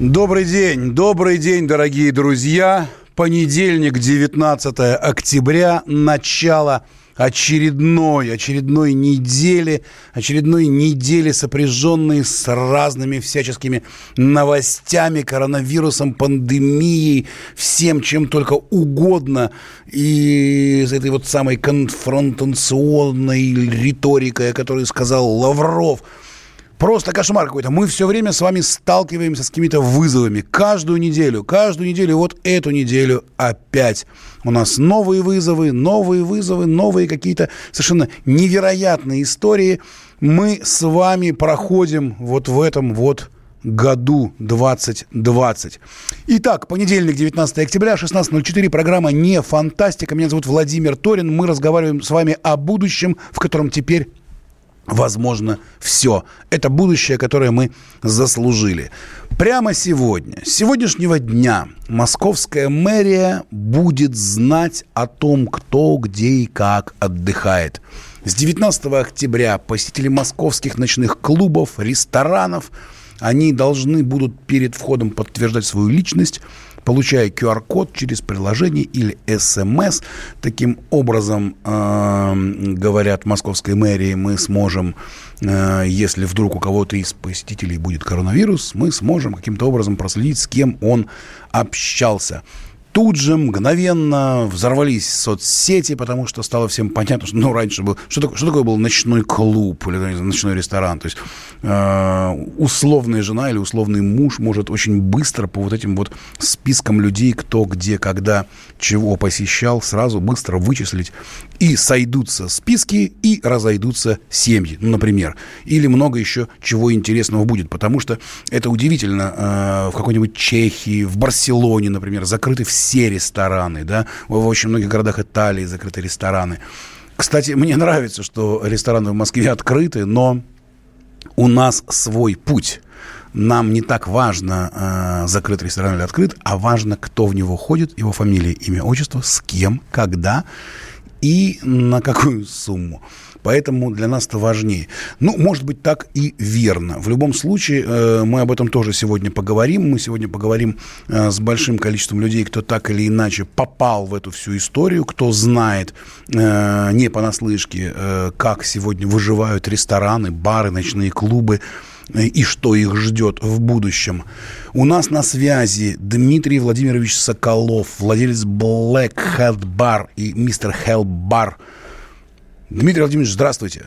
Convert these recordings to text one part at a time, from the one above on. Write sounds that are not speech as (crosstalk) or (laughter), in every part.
Добрый день, добрый день, дорогие друзья. Понедельник, 19 октября, начало очередной, очередной недели, очередной недели, сопряженной с разными всяческими новостями, коронавирусом, пандемией, всем, чем только угодно. И с этой вот самой конфронтационной риторикой, о которой сказал Лавров – Просто кошмар какой-то. Мы все время с вами сталкиваемся с какими-то вызовами. Каждую неделю, каждую неделю, вот эту неделю опять. У нас новые вызовы, новые вызовы, новые какие-то совершенно невероятные истории. Мы с вами проходим вот в этом вот году 2020. Итак, понедельник, 19 октября, 16.04, программа «Не фантастика». Меня зовут Владимир Торин. Мы разговариваем с вами о будущем, в котором теперь возможно все. Это будущее, которое мы заслужили. Прямо сегодня, с сегодняшнего дня, московская мэрия будет знать о том, кто, где и как отдыхает. С 19 октября посетители московских ночных клубов, ресторанов, они должны будут перед входом подтверждать свою личность – получая QR-код через приложение или СМС. Таким образом, говорят московской мэрии, мы сможем, э, если вдруг у кого-то из посетителей будет коронавирус, мы сможем каким-то образом проследить, с кем он общался тут же мгновенно взорвались соцсети, потому что стало всем понятно, что ну, раньше был... Что такое, что такое был ночной клуб или ночной ресторан? То есть э, условная жена или условный муж может очень быстро по вот этим вот спискам людей, кто, где, когда, чего посещал, сразу быстро вычислить. И сойдутся списки, и разойдутся семьи, ну, например. Или много еще чего интересного будет. Потому что это удивительно. Э, в какой-нибудь Чехии, в Барселоне, например, закрыты все все рестораны, да, в очень многих городах Италии закрыты рестораны. Кстати, мне нравится, что рестораны в Москве открыты, но у нас свой путь. Нам не так важно, э, закрыт ресторан или открыт, а важно, кто в него ходит, его фамилия, имя, отчество, с кем, когда и на какую сумму. Поэтому для нас это важнее. Ну, может быть, так и верно. В любом случае, э, мы об этом тоже сегодня поговорим. Мы сегодня поговорим э, с большим количеством людей, кто так или иначе попал в эту всю историю, кто знает э, не понаслышке, как сегодня выживают рестораны, бары, ночные клубы и что их ждет в будущем. У нас на связи Дмитрий Владимирович Соколов, владелец Black Hat Bar и мистер Hell Bar – Дмитрий Владимирович, здравствуйте.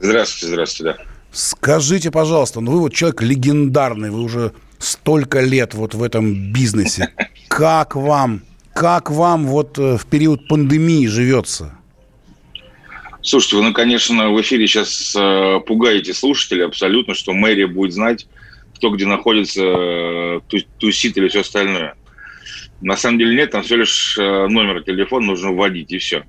Здравствуйте, здравствуйте, да. Скажите, пожалуйста, ну вы вот человек легендарный, вы уже столько лет вот в этом бизнесе. (laughs) Как вам, как вам вот э, в период пандемии живется? Слушайте, вы, ну, конечно, в эфире сейчас э, пугаете слушателей абсолютно, что мэрия будет знать, кто где находится, э, тусит или все остальное. На самом деле нет, там все лишь э, номер телефона нужно вводить, и все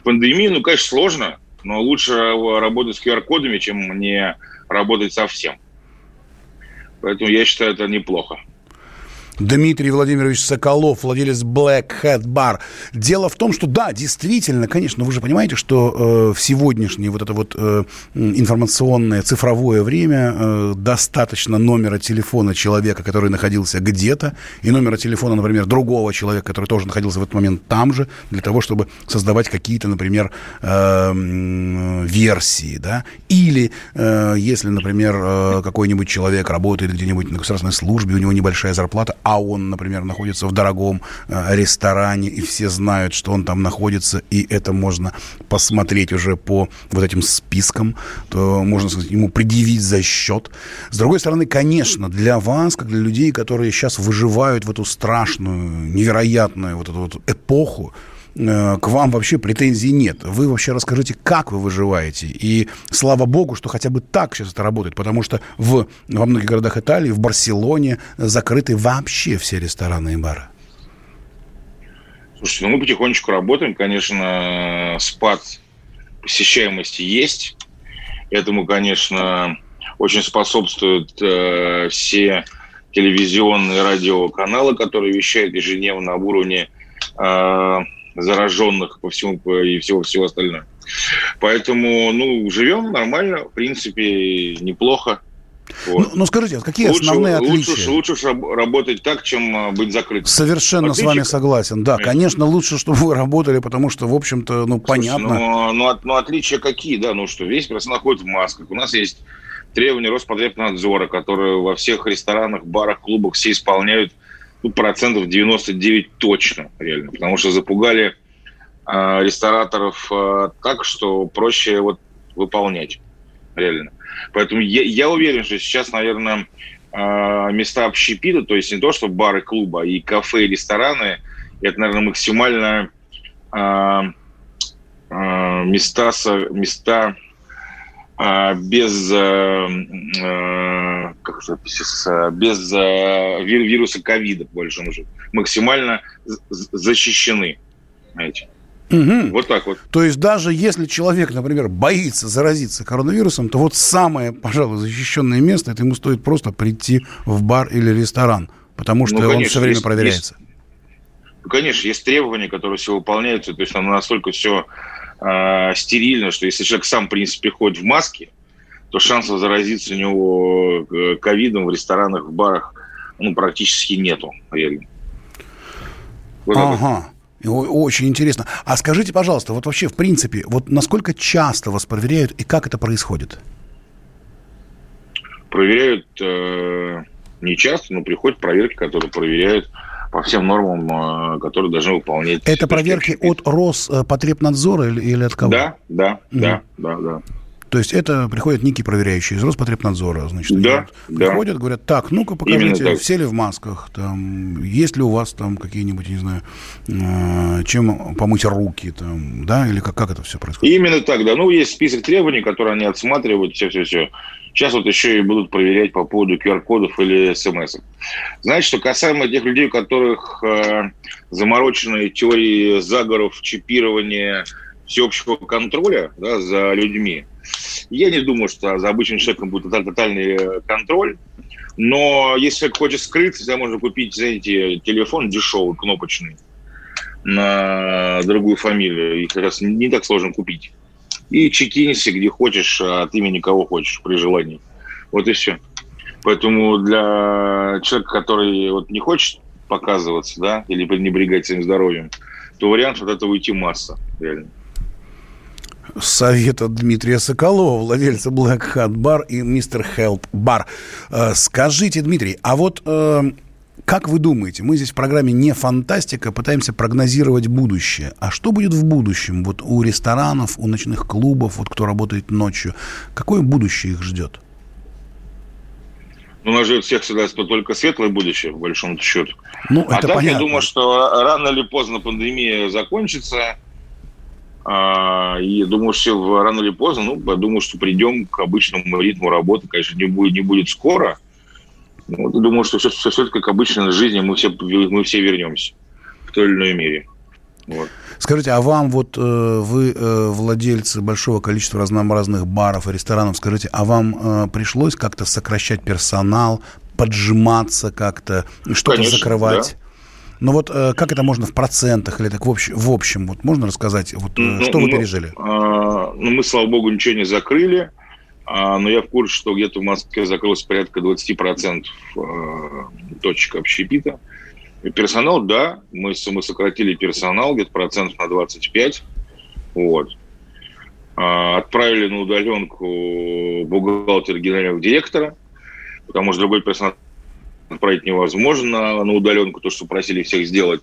в пандемию, ну, конечно, сложно, но лучше работать с QR-кодами, чем не работать совсем. Поэтому я считаю, это неплохо. Дмитрий Владимирович Соколов, владелец Black Hat Bar. Дело в том, что да, действительно, конечно, вы же понимаете, что э, в сегодняшнее вот это вот э, информационное цифровое время э, достаточно номера телефона человека, который находился где-то, и номера телефона, например, другого человека, который тоже находился в этот момент там же, для того, чтобы создавать какие-то, например, э, версии, да, или э, если, например, э, какой-нибудь человек работает где-нибудь на государственной службе, у него небольшая зарплата, а он, например, находится в дорогом э, ресторане, и все знают, что он там находится, и это можно посмотреть уже по вот этим спискам, то можно сказать, ему предъявить за счет. С другой стороны, конечно, для вас, как для людей, которые сейчас выживают в эту страшную, невероятную вот эту вот эпоху, к вам вообще претензий нет. Вы вообще расскажите, как вы выживаете. И слава богу, что хотя бы так сейчас это работает, потому что в, во многих городах Италии, в Барселоне закрыты вообще все рестораны и бары. Слушайте, ну мы потихонечку работаем. Конечно, спад посещаемости есть. Этому, конечно, очень способствуют э, все телевизионные радиоканалы, которые вещают ежедневно об уровне э, зараженных по всему и всего всего остального. Поэтому, ну, живем нормально, в принципе, неплохо. Вот. Ну, ну скажите, а какие лучше, основные отличия? Лучше, лучше работать так, чем а, быть закрытым. Совершенно Отличие? с вами согласен. Да, конечно, лучше, чтобы вы работали, потому что, в общем-то, ну, Слушай, понятно. Ну, ну, ну, отличия какие, да? Ну что, весь персонал ходит в масках. У нас есть требования Роспотребнадзора, которые во всех ресторанах, барах, клубах все исполняют ну, процентов 99 точно, реально. Потому что запугали э, рестораторов э, так, что проще вот выполнять, реально. Поэтому я, я уверен, что сейчас, наверное, э, места общепита, то есть не то, что бары, клубы, а и кафе, и рестораны, это, наверное, максимально э, э, места, места а, без, э, э, как это, без э, вируса ковида, по большому счету, максимально защищены. Знаете. Угу. Вот так вот. То есть даже если человек, например, боится заразиться коронавирусом, то вот самое, пожалуй, защищенное место, это ему стоит просто прийти в бар или ресторан, потому что ну, конечно, он все время есть, проверяется. Есть, ну, конечно, есть требования, которые все выполняются, то есть там настолько все э, стерильно, что если человек сам, в принципе, ходит в маске, то шансов заразиться у него э, ковидом в ресторанах, в барах ну, практически нету, реально. Вот ага. Очень интересно. А скажите, пожалуйста, вот вообще, в принципе, вот насколько часто вас проверяют и как это происходит? Проверяют э, не часто, но приходят проверки, которые проверяют по всем нормам, э, которые должны выполнять. Это проверки от Роспотребнадзора или, или от кого? Да, да, угу. да, да, да. То есть это приходят некие проверяющие из Роспотребнадзора, значит, да, да. приходят, говорят, так, ну-ка покажите, все ли в масках, там, есть ли у вас там какие-нибудь, не знаю, э, чем помыть руки, там, да, или как, как это все происходит? Именно так, да. Ну, есть список требований, которые они отсматривают, все-все-все. Сейчас вот еще и будут проверять по поводу QR-кодов или смс. Знаете, что касаемо тех людей, у которых э, заморочены теории заговоров, чипирования, всеобщего контроля да, за людьми, я не думаю, что за обычным человеком будет тотальный э, контроль. Но если человек хочет скрыться, всегда можно купить, знаете, телефон дешевый, кнопочный, на другую фамилию. Их как раз не так сложно купить. И чекинься где хочешь, от имени кого хочешь, при желании. Вот и все. Поэтому для человека, который вот не хочет показываться, да, или пренебрегать своим здоровьем, то вариантов от этого уйти масса, реально совета Дмитрия Соколова, владельца Black Hat Bar и Mr. Help Bar. Э, скажите, Дмитрий, а вот э, как вы думаете, мы здесь в программе «Не фантастика» пытаемся прогнозировать будущее. А что будет в будущем? Вот у ресторанов, у ночных клубов, вот кто работает ночью, какое будущее их ждет? Ну, нас ждет всех всегда только светлое будущее, по большому счету. Ну, а так, понятно. я думаю, что рано или поздно пандемия закончится, а, и думаю, что рано или поздно, ну, я думаю, что придем к обычному ритму работы. Конечно, не будет, не будет скоро. Но думаю, что все, все, все как обычно в жизни мы все, мы все вернемся в той или иной мере. Вот. Скажите, а вам вот э, вы э, владельцы большого количества разнообразных баров и ресторанов, скажите, а вам э, пришлось как-то сокращать персонал, поджиматься как-то, что-то закрывать? Да. Ну вот э, как это можно в процентах или так в общем, в общем вот можно рассказать, вот, э, ну, что вы ну, пережили? А, ну, мы, слава богу, ничего не закрыли, но я в курсе, что где-то в Москве закрылось порядка 20% а, точек общепита. И персонал, да, мы, мы сократили персонал где-то процентов на 25. Вот. А, отправили на удаленку бухгалтера генерального директора, потому что другой персонал отправить невозможно на удаленку, то, что просили всех сделать.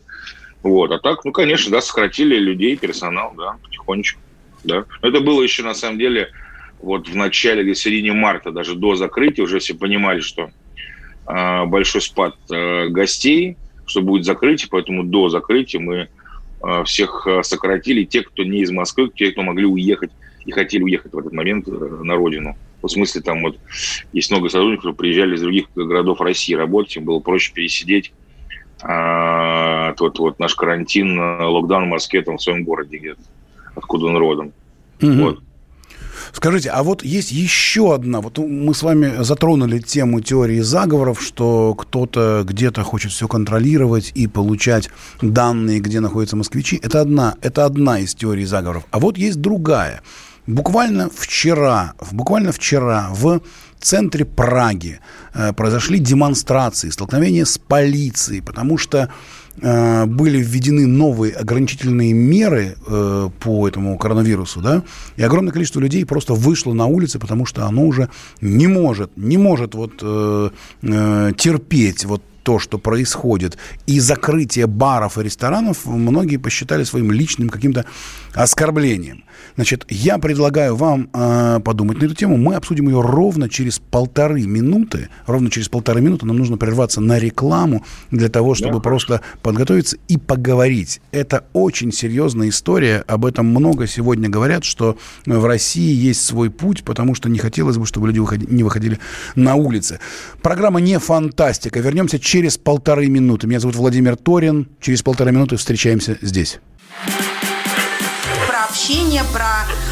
Вот. А так, ну, конечно, да, сократили людей, персонал, да, потихонечку. Да. Это было еще, на самом деле, вот в начале, где середине марта, даже до закрытия, уже все понимали, что э, большой спад э, гостей, что будет закрытие, поэтому до закрытия мы э, всех сократили, те, кто не из Москвы, те, кто могли уехать и хотели уехать в этот момент на родину. В смысле, там вот есть много сотрудников, которые приезжали из других городов России работать, им было проще пересидеть а, вот, вот наш карантин, локдаун в Москве, там в своем городе где-то, откуда он родом. Угу. Вот. Скажите, а вот есть еще одна, вот мы с вами затронули тему теории заговоров, что кто-то где-то хочет все контролировать и получать данные, где находятся москвичи. Это одна, это одна из теорий заговоров. А вот есть другая. Буквально вчера, буквально вчера в центре Праги э, произошли демонстрации, столкновения с полицией, потому что были введены новые ограничительные меры э, по этому коронавирусу, да, и огромное количество людей просто вышло на улицы, потому что оно уже не может, не может вот э, э, терпеть вот то, что происходит, и закрытие баров и ресторанов многие посчитали своим личным каким-то оскорблением. Значит, я предлагаю вам э, подумать на эту тему. Мы обсудим ее ровно через полторы минуты. Ровно через полторы минуты нам нужно прерваться на рекламу для того, чтобы да, просто подготовиться и поговорить. Это очень серьезная история. Об этом много сегодня говорят, что в России есть свой путь, потому что не хотелось бы, чтобы люди выходи, не выходили на улицы. Программа не фантастика. Вернемся через полторы минуты. Меня зовут Владимир Торин. Через полторы минуты встречаемся здесь общение, про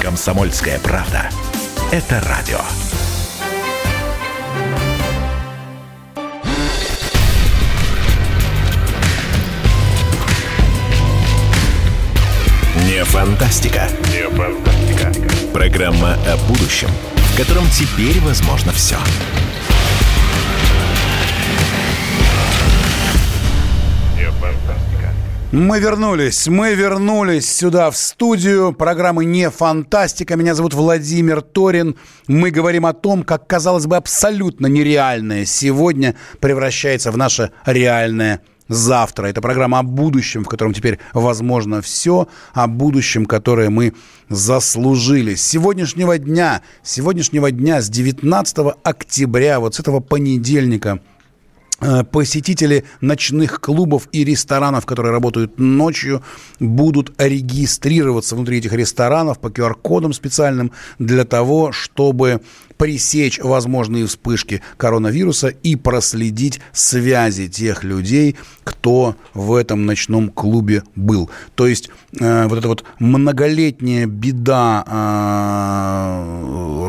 Комсомольская правда. Это радио. Не фантастика. Не фантастика. Программа о будущем, в котором теперь возможно все. Все. Мы вернулись, мы вернулись сюда в студию программы «Не фантастика». Меня зовут Владимир Торин. Мы говорим о том, как, казалось бы, абсолютно нереальное сегодня превращается в наше реальное завтра. Это программа о будущем, в котором теперь возможно все, о будущем, которое мы заслужили. С сегодняшнего дня, с сегодняшнего дня, с 19 октября, вот с этого понедельника – посетители ночных клубов и ресторанов, которые работают ночью, будут регистрироваться внутри этих ресторанов по QR-кодам специальным для того, чтобы пресечь возможные вспышки коронавируса и проследить связи тех людей, кто в этом ночном клубе был. То есть э, вот эта вот многолетняя беда э,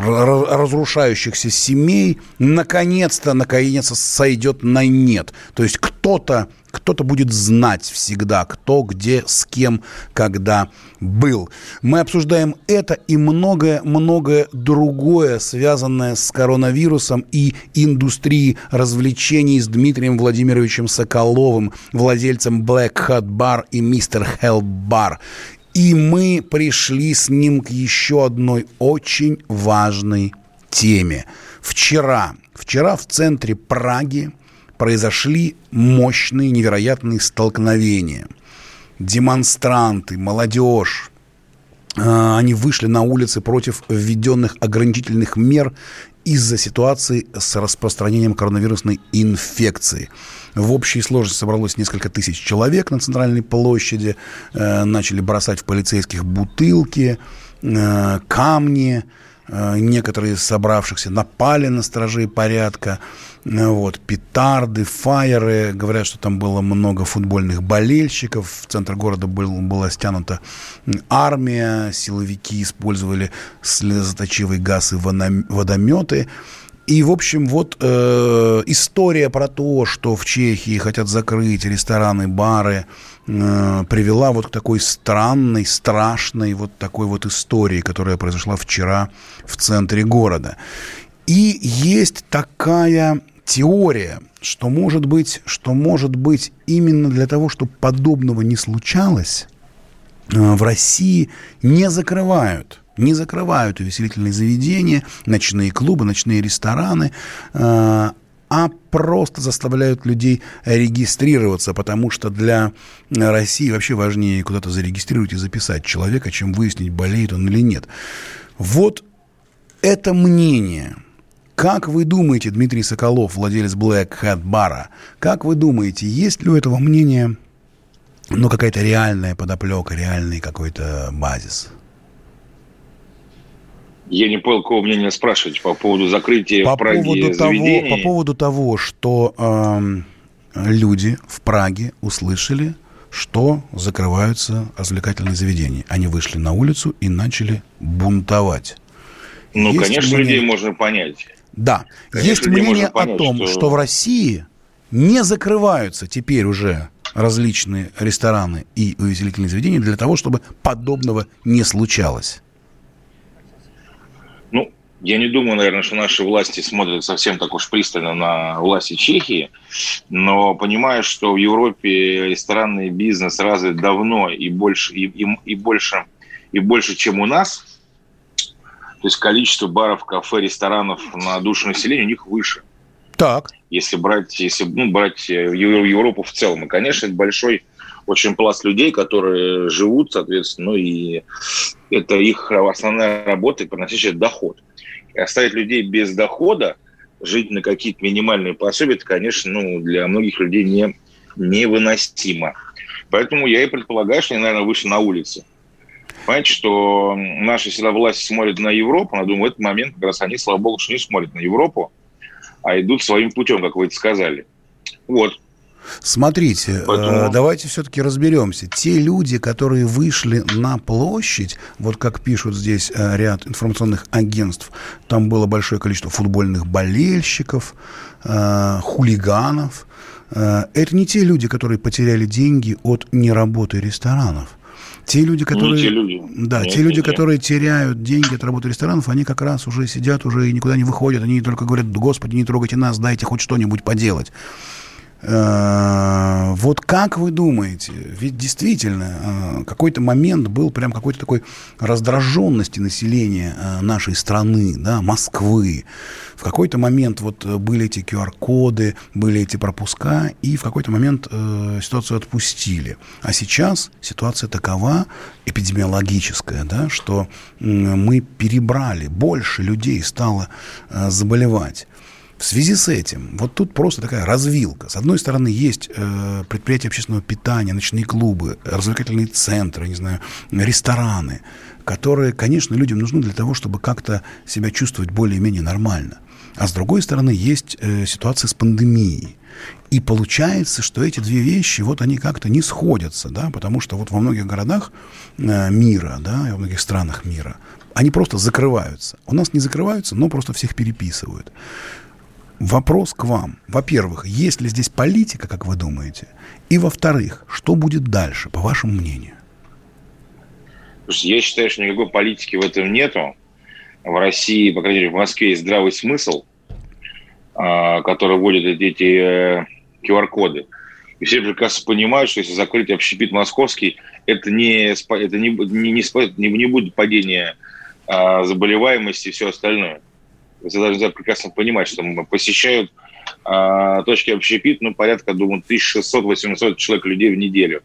разрушающихся семей наконец-то, наконец-то сойдет на нет. То есть кто-то кто-то будет знать всегда, кто где, с кем, когда был. Мы обсуждаем это и многое-многое другое, связанное с коронавирусом и индустрией развлечений с Дмитрием Владимировичем Соколовым, владельцем Black Hat Bar и Mr. Hell Bar. И мы пришли с ним к еще одной очень важной теме. Вчера, вчера в центре Праги произошли мощные, невероятные столкновения. Демонстранты, молодежь, а, они вышли на улицы против введенных ограничительных мер из-за ситуации с распространением коронавирусной инфекции. В общей сложности собралось несколько тысяч человек на центральной площади, э, начали бросать в полицейских бутылки, э, камни, э, некоторые из собравшихся напали на стражей порядка, вот, петарды, фаеры. Говорят, что там было много футбольных болельщиков. В центр города был, была стянута армия. Силовики использовали слезоточивый газ и водометы. И, в общем, вот э, история про то, что в Чехии хотят закрыть рестораны, бары, э, привела вот к такой странной, страшной вот такой вот истории, которая произошла вчера в центре города. И есть такая теория, что может быть, что может быть именно для того, чтобы подобного не случалось, в России не закрывают не закрывают увеселительные заведения, ночные клубы, ночные рестораны, а просто заставляют людей регистрироваться, потому что для России вообще важнее куда-то зарегистрировать и записать человека, чем выяснить, болеет он или нет. Вот это мнение. Как вы думаете, Дмитрий Соколов, владелец Black Hat бара, как вы думаете, есть ли у этого мнения ну, какая-то реальная подоплека, реальный какой-то базис? Я не понял, какого мнения спрашивать по поводу закрытия по в Праге поводу заведений. Того, по поводу того, что э, люди в Праге услышали, что закрываются развлекательные заведения. Они вышли на улицу и начали бунтовать. Ну, Есть конечно, мнение- людей можно понять. Да, Конечно, есть мнение понять, о том, что... что в России не закрываются теперь уже различные рестораны и увеселительные заведения для того, чтобы подобного не случалось. Ну, я не думаю, наверное, что наши власти смотрят совсем так уж пристально на власти Чехии, но понимаю, что в Европе ресторанный бизнес развит давно и больше, и, и- и больше, и больше, чем у нас. То есть количество баров, кафе, ресторанов на душу населения у них выше. Так. если брать, если, ну, брать э, Ев- Европу в целом. И, конечно, это большой очень пласт людей, которые живут, соответственно, ну, и это их основная работа, приносящая доход. И оставить людей без дохода, жить на какие-то минимальные пособия, это, конечно, ну, для многих людей не, невыносимо. Поэтому я и предполагаю, что они, наверное, вышли на улицы. Понимаете, что наши всегда власти смотрят на Европу, я думаю, в этот момент как раз они, слава богу, что не смотрят на Европу, а идут своим путем, как вы это сказали. Вот. Смотрите, Поэтому- э, давайте все-таки разберемся. Те люди, которые вышли на площадь, вот как пишут здесь э, ряд информационных агентств, там было большое количество футбольных болельщиков, э, хулиганов. Это не те люди, которые потеряли деньги от неработы ресторанов. Те люди, которые... те люди. Да, Нет, те люди, нет, нет. которые теряют деньги от работы ресторанов, они как раз уже сидят, уже и никуда не выходят. Они только говорят, господи, не трогайте нас, дайте хоть что-нибудь поделать. Э, Вот как вы думаете, ведь действительно э, какой-то момент был прям какой-то такой раздраженности населения э, нашей страны, да, Москвы. В какой-то момент вот были эти QR-коды, были эти пропуска, и в какой-то момент ситуацию отпустили. А сейчас ситуация такова, эпидемиологическая, да, что мы перебрали, больше людей стало заболевать. В связи с этим, вот тут просто такая развилка. С одной стороны, есть э, предприятия общественного питания, ночные клубы, развлекательные центры, не знаю, рестораны, которые, конечно, людям нужны для того, чтобы как-то себя чувствовать более-менее нормально. А с другой стороны, есть э, ситуация с пандемией. И получается, что эти две вещи, вот они как-то не сходятся, да, потому что вот во многих городах э, мира, да, и во многих странах мира, они просто закрываются. У нас не закрываются, но просто всех переписывают. Вопрос к вам. Во-первых, есть ли здесь политика, как вы думаете? И во-вторых, что будет дальше, по вашему мнению? Я считаю, что никакой политики в этом нету. В России, по крайней мере, в Москве есть здравый смысл, а, который вводит эти, эти э, QR-коды. И все прекрасно понимают, что если закрыть общепит московский, это не, это не, не, не, не будет падения а, заболеваемости и все остальное. Вы должны прекрасно понимать, что посещают а, точки общепит, ну, порядка, думаю, 1600-800 человек людей в неделю.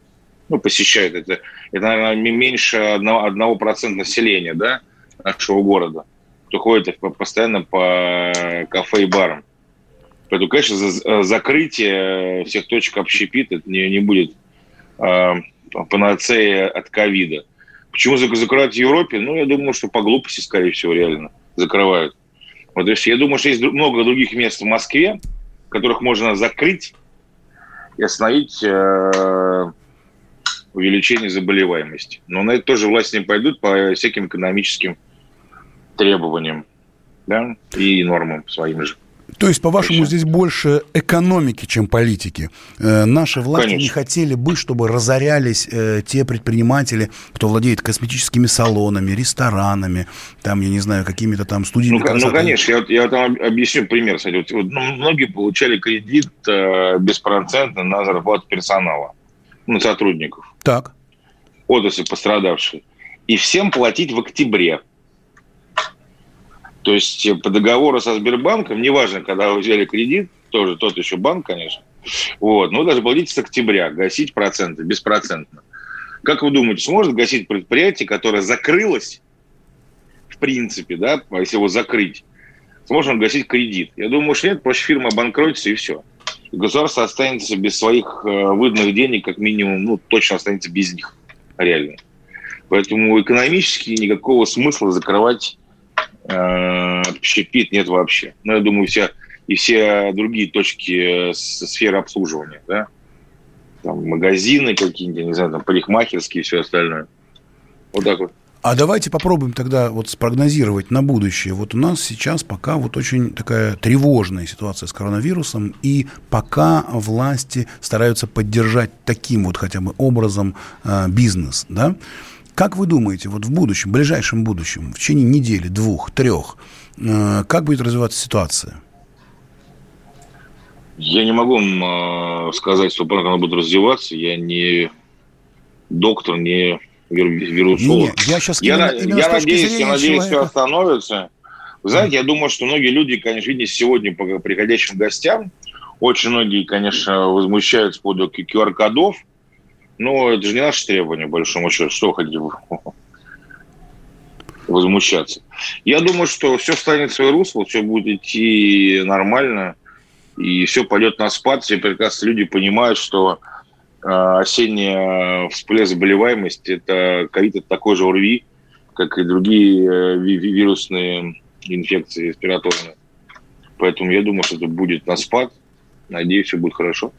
Ну, посещают это. Это, наверное, меньше одного, одного процента населения, да, нашего города, кто ходит по- постоянно по кафе и барам. Поэтому, конечно, за- закрытие всех точек общепита не, не будет э, панацея от ковида. Почему зак- закрывают в Европе? Ну, я думаю, что по глупости, скорее всего, реально закрывают. Вот, то есть я думаю, что есть много других мест в Москве, которых можно закрыть и остановить э, увеличение заболеваемости. Но на это тоже власти не пойдут по всяким экономическим требованиям да, и нормам своим же. То есть, по-вашему, здесь больше экономики, чем политики. Э, наши власти Конечно. не хотели бы, чтобы разорялись э, те предприниматели, кто владеет косметическими салонами, ресторанами, там, я не знаю, какими-то там студиями Ну, красоты. ну, конечно, я, я вот вам объясню пример. Кстати. Вот, вот, ну, многие получали кредит э, беспроцентно на зарплату персонала, ну, сотрудников. Так. отрасли пострадавшие, и всем платить в октябре. То есть э, по договору со Сбербанком, неважно, когда вы взяли кредит, тоже тот еще банк, конечно, вот, но даже платить с октября, гасить проценты, беспроцентно. Как вы думаете, сможет гасить предприятие, которое закрылось, в принципе, да, если его закрыть, сможет он гасить кредит? Я думаю, что нет, проще фирма обанкротится и все. И государство останется без своих э, выданных денег, как минимум, ну, точно останется без них, реально. Поэтому экономически никакого смысла закрывать общепит нет вообще. Ну, я думаю, вся и все другие точки сферы обслуживания, да, там магазины какие-нибудь, не знаю, там парикмахерские и все остальное. Вот так вот. А давайте попробуем тогда вот спрогнозировать на будущее. Вот у нас сейчас пока вот очень такая тревожная ситуация с коронавирусом, и пока власти стараются поддержать таким вот хотя бы образом э, бизнес, да? Как вы думаете, вот в будущем, в ближайшем будущем, в течение недели, двух, трех, э, как будет развиваться ситуация? Я не могу вам э, сказать, что как она будет развиваться. Я не доктор, не вирусолог. Не, я сейчас я, именно, я надеюсь, я надеюсь, все остановится. Вы знаете, я думаю, что многие люди, конечно, видите, сегодня по приходящим гостям, очень многие, конечно, возмущаются по поводу QR-кодов, но это же не наше требование, большому счету. Что хотите возмущаться? Я думаю, что все встанет в свое русло, все будет идти нормально и все пойдет на спад. Все прекрасно люди понимают, что э, осенняя всплеск заболеваемости, это ковид, это такой же ОРВИ, как и другие э, вирусные инфекции респираторные. Поэтому я думаю, что это будет на спад. Надеюсь, все будет хорошо.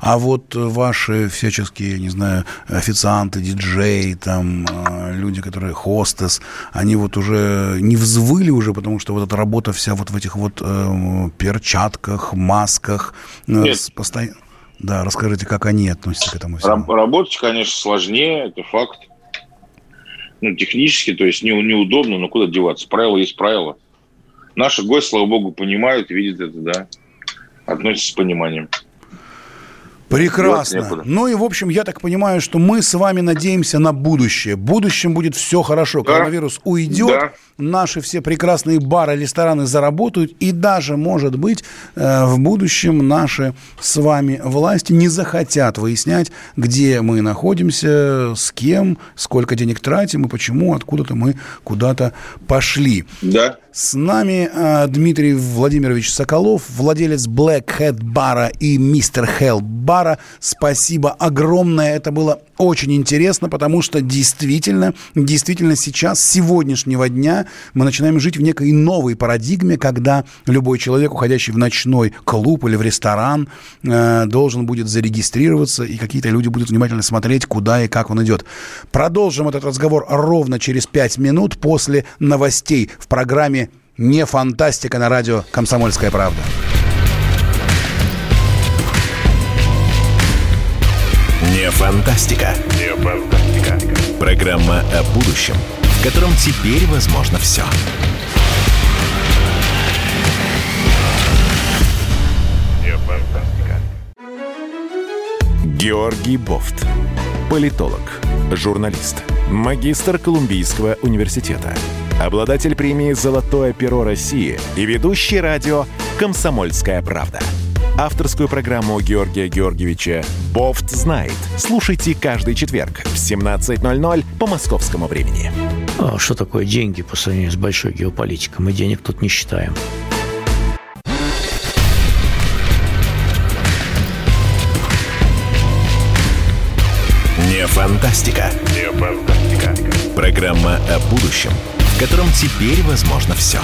А вот ваши всяческие, не знаю, официанты, диджеи, там, э, люди, которые хостес, они вот уже не взвыли уже, потому что вот эта работа вся вот в этих вот э, перчатках, масках. Э, Нет. Постоянно... Да, расскажите, как они относятся к этому всему. Работать, конечно, сложнее, это факт. Ну, технически, то есть не, неудобно, но куда деваться? Правила есть правила. Наши гости, слава богу, понимают, видят это, да, относятся с пониманием. Прекрасно. Ну и, в общем, я так понимаю, что мы с вами надеемся на будущее. В будущем будет все хорошо. Да. Коронавирус уйдет. Да наши все прекрасные бары, рестораны заработают, и даже, может быть, э, в будущем наши с вами власти не захотят выяснять, где мы находимся, с кем, сколько денег тратим и почему откуда-то мы куда-то пошли. Да. С нами э, Дмитрий Владимирович Соколов, владелец Black Hat бара и Мистер Hell бара. Спасибо огромное. Это было очень интересно, потому что действительно, действительно сейчас, с сегодняшнего дня, мы начинаем жить в некой новой парадигме, когда любой человек, уходящий в ночной клуб или в ресторан, э, должен будет зарегистрироваться, и какие-то люди будут внимательно смотреть, куда и как он идет. Продолжим этот разговор ровно через пять минут после новостей в программе «Не фантастика» на радио «Комсомольская правда». Не фантастика. Не фантастика. Программа о будущем, в котором теперь возможно все. Не фантастика. Георгий Бофт. Политолог, журналист, магистр Колумбийского университета, обладатель премии «Золотое перо России» и ведущий радио «Комсомольская правда» авторскую программу Георгия Георгиевича «Бофт знает». Слушайте каждый четверг в 17.00 по московскому времени. А что такое деньги по сравнению с большой геополитикой? Мы денег тут не считаем. Не фантастика. Не фантастика. Программа о будущем, в котором теперь возможно все.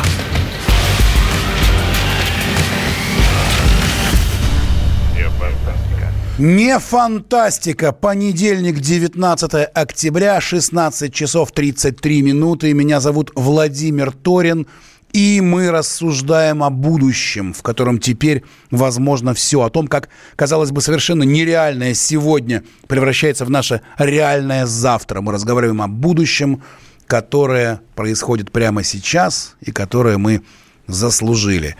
Не фантастика. Понедельник, 19 октября, 16 часов 33 минуты. Меня зовут Владимир Торин. И мы рассуждаем о будущем, в котором теперь возможно все. О том, как, казалось бы, совершенно нереальное сегодня превращается в наше реальное завтра. Мы разговариваем о будущем, которое происходит прямо сейчас и которое мы заслужили.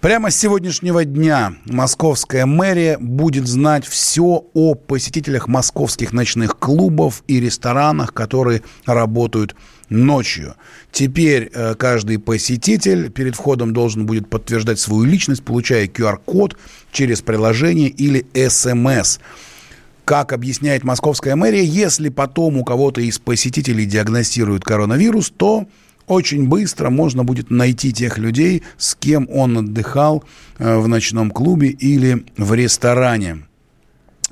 Прямо с сегодняшнего дня московская мэрия будет знать все о посетителях московских ночных клубов и ресторанах, которые работают ночью. Теперь э, каждый посетитель перед входом должен будет подтверждать свою личность, получая QR-код через приложение или СМС. Как объясняет московская мэрия, если потом у кого-то из посетителей диагностируют коронавирус, то очень быстро можно будет найти тех людей, с кем он отдыхал э, в ночном клубе или в ресторане.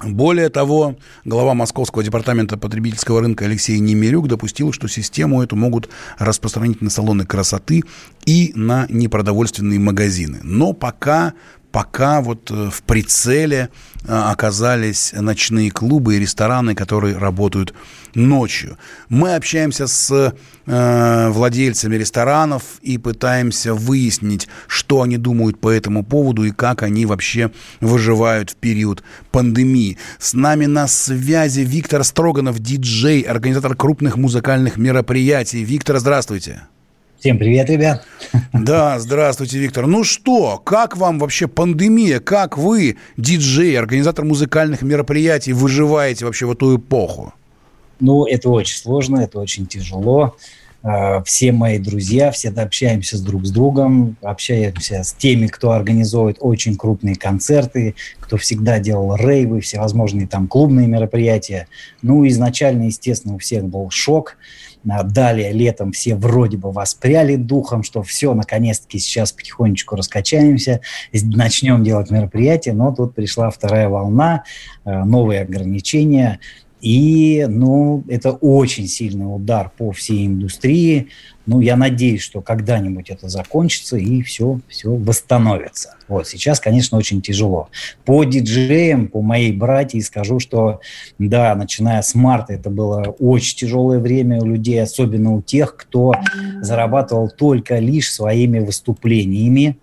Более того, глава Московского департамента потребительского рынка Алексей Немирюк допустил, что систему эту могут распространить на салоны красоты и на непродовольственные магазины. Но пока пока вот э, в прицеле э, оказались ночные клубы и рестораны, которые работают ночью. Мы общаемся с э, владельцами ресторанов и пытаемся выяснить, что они думают по этому поводу и как они вообще выживают в период пандемии. С нами на связи Виктор Строганов, диджей, организатор крупных музыкальных мероприятий. Виктор, здравствуйте. Всем привет, ребят. Да, здравствуйте, Виктор. Ну что, как вам вообще пандемия? Как вы, диджей, организатор музыкальных мероприятий, выживаете вообще в эту эпоху? Ну, это очень сложно, это очень тяжело. А, все мои друзья, все общаемся с друг с другом, общаемся с теми, кто организует очень крупные концерты, кто всегда делал рейвы, всевозможные там клубные мероприятия. Ну, изначально, естественно, у всех был шок. Далее летом все вроде бы воспряли духом, что все, наконец-таки сейчас потихонечку раскачаемся, начнем делать мероприятия, но тут пришла вторая волна, а, новые ограничения, и, ну, это очень сильный удар по всей индустрии. Ну, я надеюсь, что когда-нибудь это закончится и все, все восстановится. Вот сейчас, конечно, очень тяжело. По диджеям, по моей братье скажу, что да, начиная с марта это было очень тяжелое время у людей, особенно у тех, кто зарабатывал только лишь своими выступлениями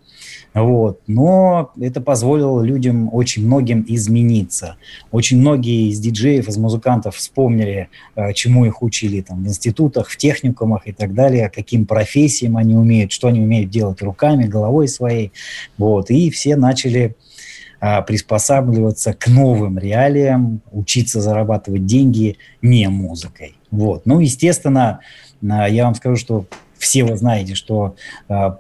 вот. Но это позволило людям, очень многим измениться. Очень многие из диджеев, из музыкантов вспомнили, э, чему их учили там, в институтах, в техникумах и так далее, каким профессиям они умеют, что они умеют делать руками, головой своей. Вот. И все начали а, приспосабливаться к новым реалиям, учиться зарабатывать деньги не музыкой. Вот. Ну, естественно, а, я вам скажу, что все вы знаете, что а,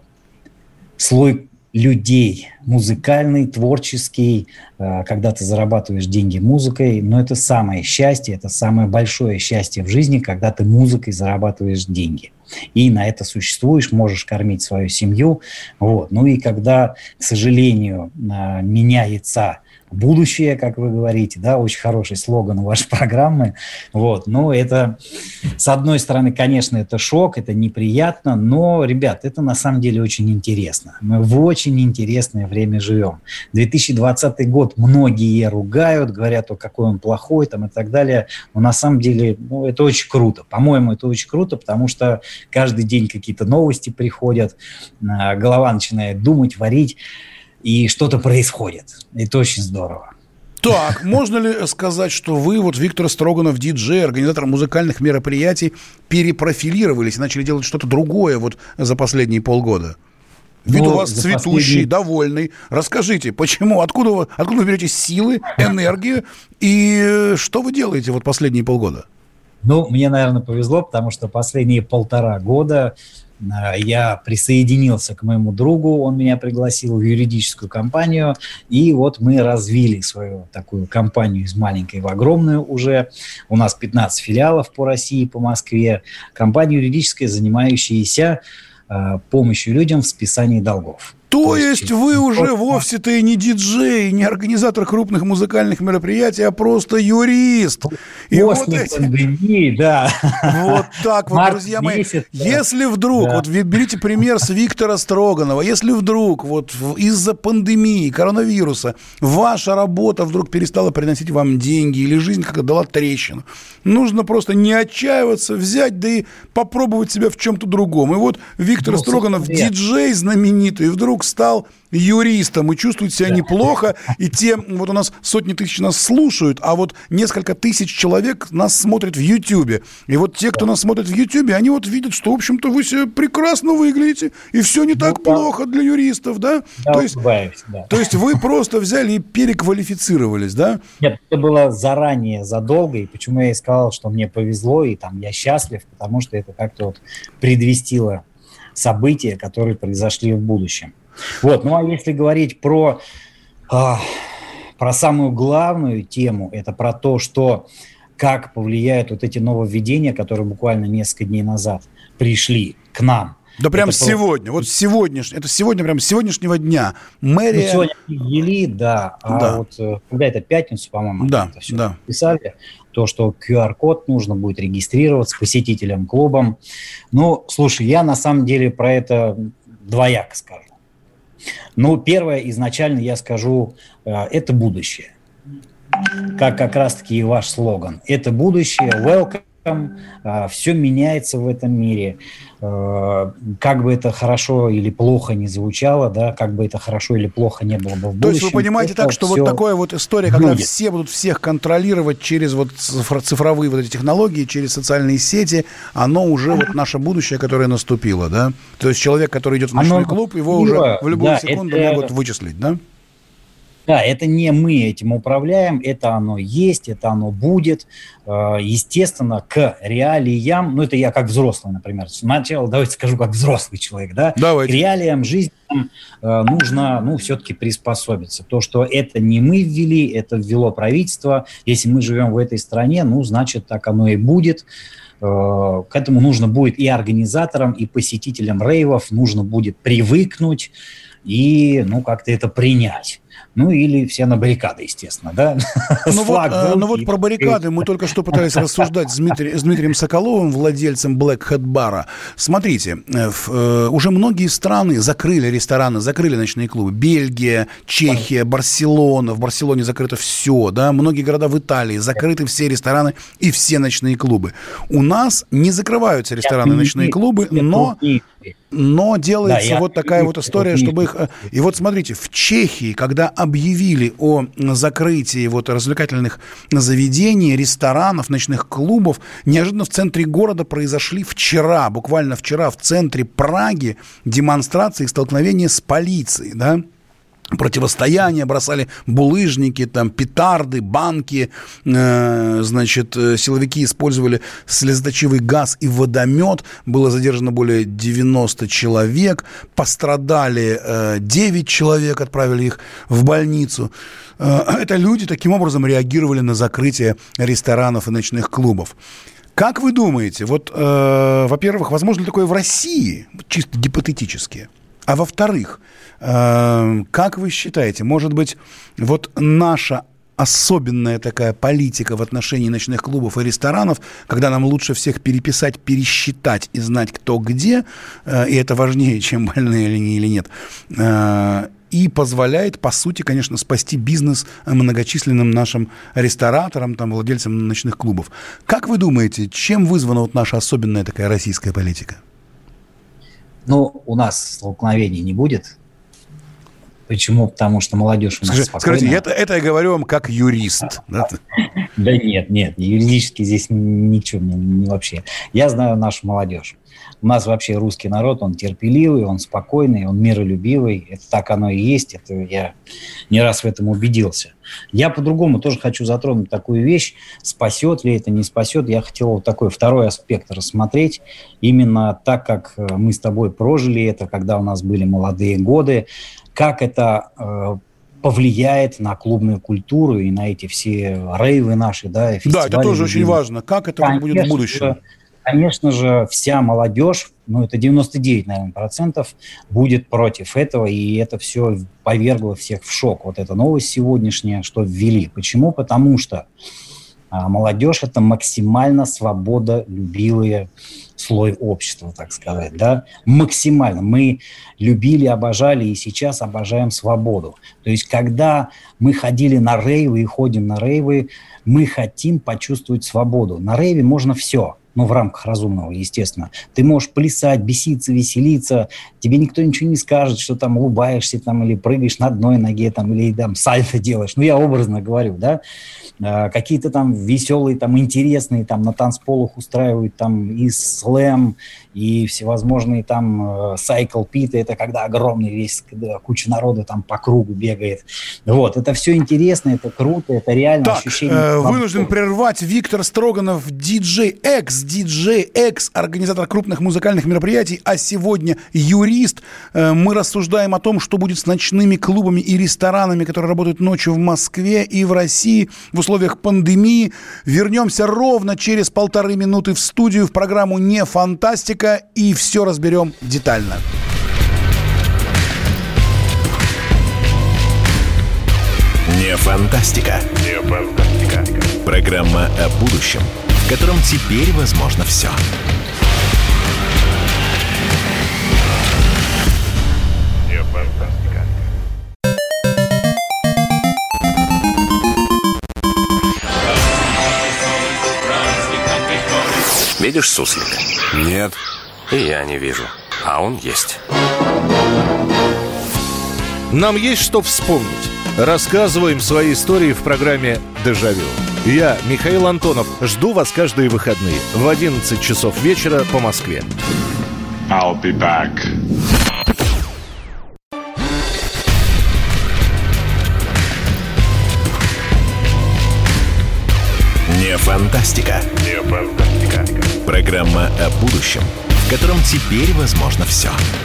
слой людей, музыкальный, творческий, э, когда ты зарабатываешь деньги музыкой, но это самое счастье, это самое большое счастье в жизни, когда ты музыкой зарабатываешь деньги. И на это существуешь, можешь кормить свою семью. Вот. Ну и когда, к сожалению, э, меняется будущее, как вы говорите, да, очень хороший слоган вашей (laughs) программы, вот, но это, с одной стороны, конечно, это шок, это неприятно, но, ребят, это на самом деле очень интересно. Мы в очень интересное время живем. 2020 год многие ругают, говорят, о какой он плохой там и так далее, но на самом деле, ну, это очень круто. По-моему, это очень круто, потому что каждый день какие-то новости приходят, а, голова начинает думать, варить, и что-то происходит. Это очень здорово. Так, можно ли сказать, что вы, вот Виктор Строганов, диджей, организатор музыкальных мероприятий, перепрофилировались и начали делать что-то другое вот за последние полгода? Вид ну, у вас цветущий, последний... довольный. Расскажите, почему, откуда вы, откуда вы берете силы, (laughs) энергию и что вы делаете вот последние полгода? Ну, мне, наверное, повезло, потому что последние полтора года Э, я присоединился к моему другу, он меня пригласил в юридическую компанию, и вот мы развили свою такую компанию из маленькой в огромную уже. У нас 15 филиалов по России, по Москве. Компания юридическая, занимающаяся э, помощью людям в списании долгов. То, есть, вы уже вовсе-то и не диджей, не организатор крупных музыкальных мероприятий, а просто юрист. И вот эти... пандемии, да. Вот так вот, друзья мои. Месяц, если вдруг, да. вот берите пример с Виктора Строганова, если вдруг вот из-за пандемии, коронавируса, ваша работа вдруг перестала приносить вам деньги или жизнь как-то дала трещину, нужно просто не отчаиваться, взять, да и попробовать себя в чем-то другом. И вот Виктор ну, Строганов, диджей знаменитый, вдруг вдруг стал юристом и чувствует себя неплохо, и те, вот у нас сотни тысяч нас слушают, а вот несколько тысяч человек нас смотрят в Ютьюбе. И вот те, кто нас смотрит в Ютьюбе, они вот видят, что, в общем-то, вы себе прекрасно выглядите, и все не так плохо для юристов, да? Да, то, есть, да. то есть вы просто взяли и переквалифицировались, да? Нет, это было заранее, задолго, и почему я и сказал, что мне повезло, и там я счастлив, потому что это как-то вот предвестило события, которые произошли в будущем. Вот, ну а если говорить про, а, про самую главную тему, это про то, что как повлияют вот эти нововведения, которые буквально несколько дней назад пришли к нам. Да прям Это сегодня, вот сегодняшний, это сегодня, прям с сегодняшнего дня. Ну, Мэрия... сегодня ввели, да, а Да. вот э, когда это пятницу, по-моему, Да, это все да. писали, то, что QR-код нужно будет регистрироваться посетителям клубом. Ну, слушай, я на самом деле про это двояко скажу. Ну, первое, изначально я скажу, э, это будущее. Как как раз-таки и ваш слоган. Это будущее, welcome, все меняется в этом мире. Э, Как бы это хорошо или плохо не звучало, да, как бы это хорошо или плохо не было бы в будущем. То есть вы понимаете так, что вот такая вот история, когда будет. все будут всех контролировать через вот цифро- цифровые вот эти технологии, через социальные сети, оно уже вот наше будущее, которое наступило, да? То есть человек, который идет в ночной Оно клуб, его уже в любую да, секунду это- могут вычислить, да? Да, это не мы этим управляем, это оно есть, это оно будет. Э, Естественно, к реалиям, ну это я как взрослый, например, сначала давайте скажу как взрослый человек, да, к Давайте. реалиям жизни э, нужно, ну, все-таки приспособиться. То, что это не мы ввели, это ввело правительство. Если мы живем в этой стране, ну, значит, так оно и будет. Э, К этому нужно будет и организаторам, и посетителям рейвов, нужно будет привыкнуть и, ну, как-то это принять. Ну, или все на баррикады, естественно, да? Ну вот, руки ну вот про баррикады мы только что пытались рассуждать с, Дмитри- с Дмитрием Соколовым, владельцем Black Hat бара. Смотрите, э, э, уже многие страны закрыли рестораны, закрыли ночные клубы. Бельгия, Чехия, Барселона. В Барселоне закрыто все, да. Многие города в Италии закрыты все рестораны и все ночные клубы. У нас не закрываются рестораны и ночные клубы, но но делается Да, я вот такая вот история, чтобы их... э, И вот смотрите, в Чехии, когда объявили о закрытии вот развлекательных заведений, ресторанов, ночных клубов, неожиданно в центре города произошли вчера, буквально вчера в центре Праги демонстрации и столкновения с полицией, да? Противостояние, бросали булыжники, там, петарды, банки, э, значит, э, силовики использовали слезоточивый газ и водомет, было задержано более 90 человек, пострадали э, 9 человек, отправили их в больницу. Э, (clears throat) это люди таким образом реагировали на закрытие ресторанов и ночных клубов. Как вы думаете, вот, э, во-первых, возможно ли такое в России, чисто гипотетически? А во-вторых, как вы считаете, может быть, вот наша особенная такая политика в отношении ночных клубов и ресторанов, когда нам лучше всех переписать, пересчитать и знать, кто где, э, и это важнее, (laughs) чем больные или, не- или нет, э, и позволяет, по сути, конечно, спасти бизнес многочисленным нашим рестораторам, там, владельцам ночных клубов. Как вы думаете, чем вызвана вот наша особенная такая российская политика? Ну, у нас столкновений не будет. Почему? Потому что молодежь у нас Скажи- спокойная. скажите, это, это я говорю вам как юрист. да? Да нет, нет, юридически здесь ничего не, не вообще. Я знаю нашу молодежь. У нас вообще русский народ, он терпеливый, он спокойный, он миролюбивый. Это так оно и есть, это я не раз в этом убедился. Я по-другому тоже хочу затронуть такую вещь. Спасет ли это, не спасет. Я хотел вот такой второй аспект рассмотреть. Именно так, как э, мы с тобой прожили это, когда у нас были молодые годы, как это э, повлияет на клубную культуру и на эти все рейвы наши, да, и Да, фестивали. это тоже очень важно. Как это будет в Конечно будущем? же, Конечно же, вся молодежь, ну это 99, наверное, процентов, будет против этого, и это все повергло всех в шок. Вот эта новость сегодняшняя, что ввели. Почему? Потому что а, молодежь это максимально свободолюбивые слой общества, так сказать, да, максимально. Мы любили, обожали и сейчас обожаем свободу. То есть, когда мы ходили на рейвы и ходим на рейвы, мы хотим почувствовать свободу. На рейве можно все. Ну, в рамках разумного, естественно. Ты можешь плясать, беситься, веселиться, тебе никто ничего не скажет, что там улыбаешься там или прыгаешь на одной ноге там или там сальто делаешь. Ну, я образно говорю, да. А, какие-то там веселые, там интересные, там на танцполах устраивают там и слэм, и всевозможные там сайкл э, питы, это когда огромный весь, когда куча народа там по кругу бегает. Вот, это все интересно, это круто, это реально так, ощущение. Э, вынужден прервать Виктор Строганов, диджей, экс-диджей, экс-организатор крупных музыкальных мероприятий, а сегодня юрист. Э, мы рассуждаем о том, что будет с ночными клубами и ресторанами, которые работают ночью в Москве и в России в условиях пандемии. Вернемся ровно через полторы минуты в студию в программу «Не фантастика» и все разберем детально. Не фантастика. Не фантастика. Программа о будущем, в котором теперь возможно все. Видишь суслика? Нет. И я не вижу. А он есть. Нам есть что вспомнить. Рассказываем свои истории в программе «Дежавю». Я, Михаил Антонов, жду вас каждые выходные в 11 часов вечера по Москве. I'll be back. Не фантастика. Не фантастика. Программа о будущем, в котором теперь возможно все. Не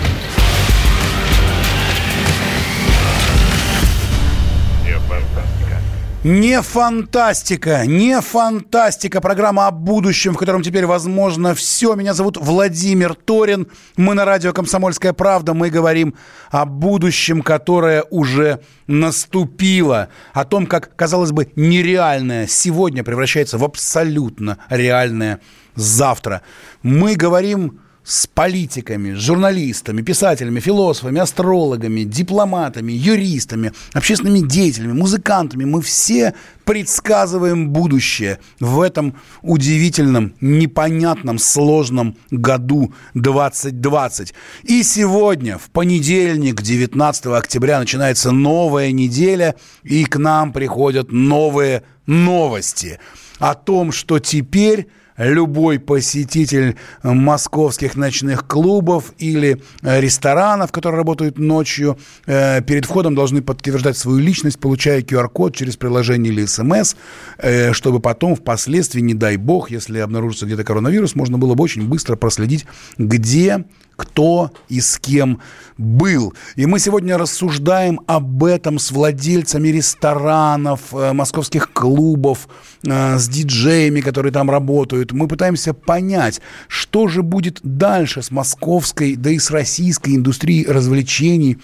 Не фантастика, не фантастика. Программа о будущем, в котором теперь возможно все. Меня зовут Владимир Торин. Мы на радио «Комсомольская правда». Мы говорим о будущем, которое уже наступило. О том, как, казалось бы, нереальное сегодня превращается в абсолютно реальное завтра. Мы говорим с политиками, журналистами, писателями, философами, астрологами, дипломатами, юристами, общественными деятелями, музыкантами. Мы все предсказываем будущее в этом удивительном, непонятном, сложном году 2020. И сегодня, в понедельник, 19 октября, начинается новая неделя, и к нам приходят новые новости о том, что теперь любой посетитель московских ночных клубов или э, ресторанов, которые работают ночью, э, перед входом должны подтверждать свою личность, получая QR-код через приложение или СМС, э, чтобы потом впоследствии, не дай бог, если обнаружится где-то коронавирус, можно было бы очень быстро проследить, где кто и с кем был. И мы сегодня рассуждаем об этом с владельцами ресторанов, э, московских клубов, э, с диджеями, которые там работают. Мы пытаемся понять, что же будет дальше с московской, да и с российской индустрией развлечений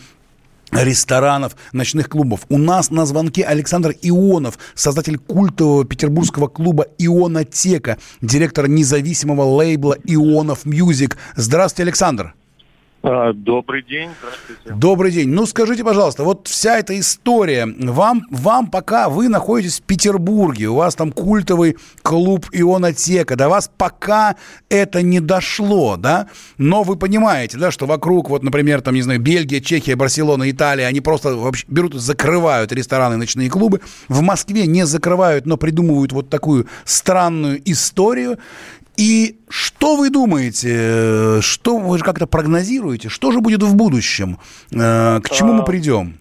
ресторанов, ночных клубов. У нас на звонке Александр Ионов, создатель культового петербургского клуба «Ионотека», директор независимого лейбла «Ионов Music». Здравствуйте, Александр. А, добрый день, здравствуйте. Добрый день. Ну, скажите, пожалуйста, вот вся эта история, вам, вам пока вы находитесь в Петербурге, у вас там культовый клуб Ионотека, до вас пока это не дошло, да? Но вы понимаете, да, что вокруг, вот, например, там, не знаю, Бельгия, Чехия, Барселона, Италия, они просто вообще берут закрывают рестораны, ночные клубы. В Москве не закрывают, но придумывают вот такую странную историю. И что вы думаете, что вы как-то прогнозируете, что же будет в будущем, э, к чему мы А, придем?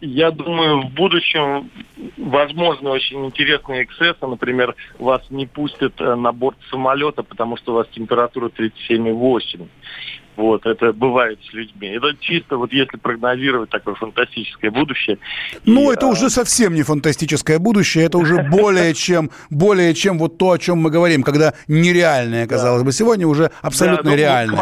Я думаю, в будущем возможно очень интересные эксцессы. Например, вас не пустят э, на борт самолета, потому что у вас температура 37,8. Вот, это бывает с людьми. Это чисто вот если прогнозировать такое фантастическое будущее. Ну, И, это а, уже совсем не фантастическое будущее, это уже более (laughs) чем, более чем вот то, о чем мы говорим, когда нереальное, казалось бы, сегодня уже абсолютно ну, реальное.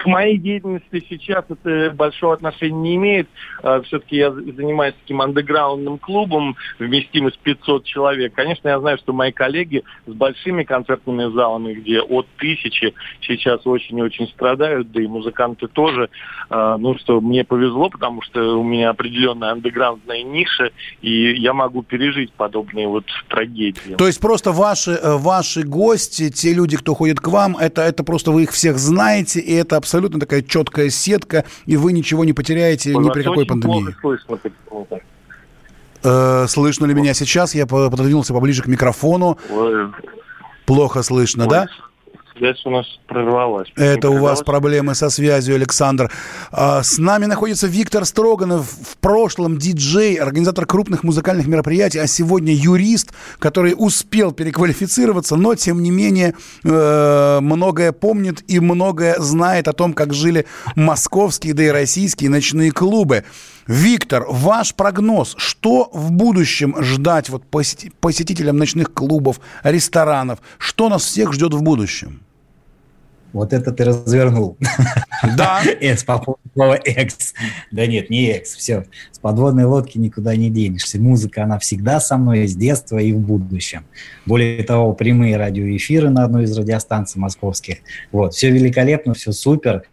К моей, деятельности сейчас это большого отношения не имеет. А, Все-таки я занимаюсь таким андеграундным клубом, вместимость 500 человек. Конечно, я знаю, что мои коллеги с большими концертными залами, где от тысячи сейчас очень и очень страдают, да и музыканты тоже. А, Ну, что мне повезло, потому что у меня определенная андеграундная ниша, и я могу пережить подобные вот трагедии. То есть просто ваши, э, ваши гости, те люди, кто ходит к вам, это, это просто вы их всех знаете, и это абсолютно такая четкая сетка, и вы ничего не потеряете ни при какой пандемии. слышно. Э, слышно ли меня сейчас? Я по- пододвинулся поближе к микрофону. Плохо слышно, ой, да? Связь у нас прорвалась. Это у вас Прервалась? проблемы со связью, Александр. А, С нами находится Виктор Строганов, в прошлом диджей, организатор крупных музыкальных мероприятий, а сегодня юрист, который успел переквалифицироваться, но, тем не менее, э, многое помнит и многое знает о том, как жили московские, да и российские ночные клубы. Виктор, ваш прогноз, что в будущем ждать вот посети- посетителям ночных клубов, ресторанов? Что нас всех ждет в будущем? Вот это ты развернул. Да. (laughs) Экс, по поводу слова экс. Да нет, не экс, все. С подводной лодки никуда не денешься. Музыка, она всегда со мной с детства и в будущем. Более того, прямые радиоэфиры на одной из радиостанций московских. Вот, все великолепно, все супер.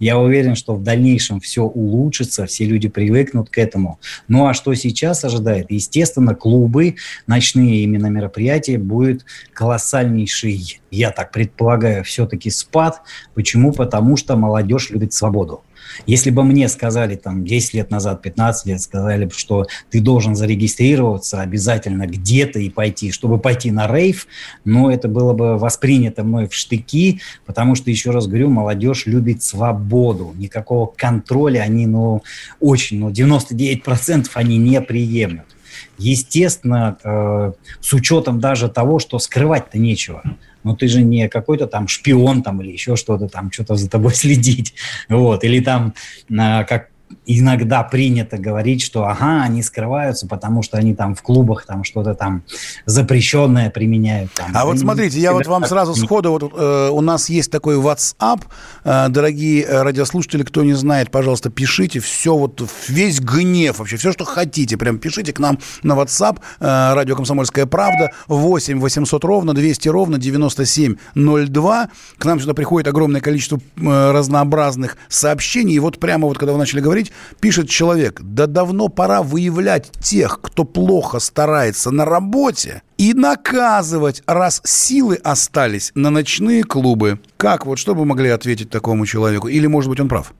Я уверен, что в дальнейшем все улучшится, все люди привыкнут к этому. Ну а что сейчас ожидает? Естественно, клубы, ночные именно мероприятия будет колоссальнейший, я так предполагаю, все-таки спад. Почему? Потому что молодежь любит свободу. Если бы мне сказали там 10 лет назад, 15 лет, сказали бы, что ты должен зарегистрироваться обязательно где-то и пойти, чтобы пойти на рейв, но это было бы воспринято мной в штыки, потому что, еще раз говорю, молодежь любит свободу. Никакого контроля они, ну, очень, ну, 99% они не приемлют. Естественно, э, с учетом даже того, что скрывать-то нечего. Но ты же не какой-то там шпион там или еще что-то там, что-то за тобой (laughs) следить. Вот. Или там, а, как иногда принято говорить, что ага, они скрываются, потому что они там в клубах там что-то там запрещенное применяют. Там. А вот Они смотрите, я вот вам так сразу сходу, вот э, у нас есть такой WhatsApp, э, дорогие э, радиослушатели, кто не знает, пожалуйста, пишите все вот, весь гнев вообще, все, что хотите, прям пишите к нам на WhatsApp, э, радио «Комсомольская правда», 8 800 ровно, 200 ровно, 9702. К нам сюда приходит огромное количество э, разнообразных сообщений, и вот прямо вот, когда вы начали говорить, пишет человек, да давно пора выявлять тех, кто плохо старается на работе, и наказывать, раз силы остались на ночные клубы. Как вот, что бы могли ответить такому человеку? Или, может быть, он прав?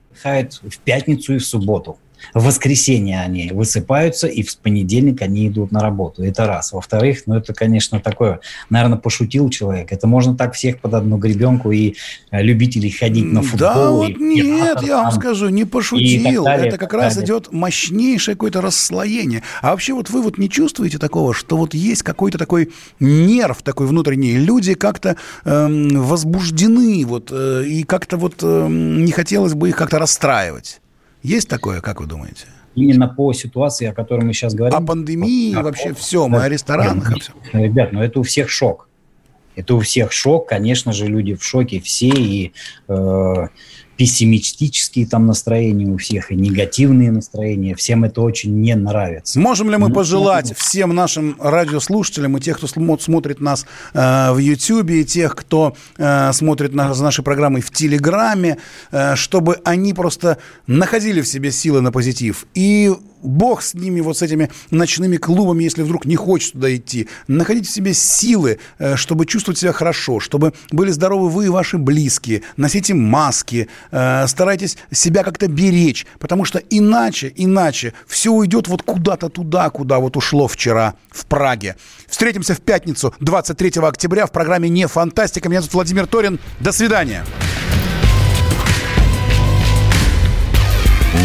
в пятницу и в субботу. В воскресенье они высыпаются, и в понедельник они идут на работу. Это раз. Во-вторых, ну это, конечно, такое, наверное, пошутил человек. Это можно так всех под одну гребенку и э, любителей ходить на футбол. Да, вот нет, я вам там. скажу, не пошутил. далее, Это как раз далее. идет мощнейшее какое-то расслоение. А вообще вот вы вот не чувствуете такого, что вот есть какой-то такой нерв такой внутренний? Люди как-то эм, возбуждены вот, э, и как-то вот эм, не хотелось бы их как-то расстраивать. Есть такое, как вы думаете? Именно по ситуации, о которой мы сейчас говорим. О пандемии, Вот, вообще да, все, мы да. о ресторанах, о всем. Ребят, ну это у всех шок. Это у всех шок, конечно же, люди в шоке все, и э, пессимистические там настроения у всех, и негативные настроения. Всем это очень не нравится. Можем ли мы Ну, пожелать всем нашим радиослушателям и тех, кто смо- смотрит нас э, в Ютьюбе, и тех, кто э, смотрит на, за нашей программой в Телеграме, э, чтобы они просто находили в себе силы на позитив. И бог с ними, вот с этими ночными клубами, если вдруг не хочет туда идти. Находите в себе силы, э, чтобы чувствовать себя хорошо, чтобы были здоровы вы и ваши близкие. Носите маски, э, старайтесь себя как-то беречь, потому что иначе, иначе все уйдет вот куда-то туда, куда вот ушло вчера в Праге. Встретимся в пятницу, 23 октября в программе «Не фантастика». Меня зовут Владимир Торин. До свидания.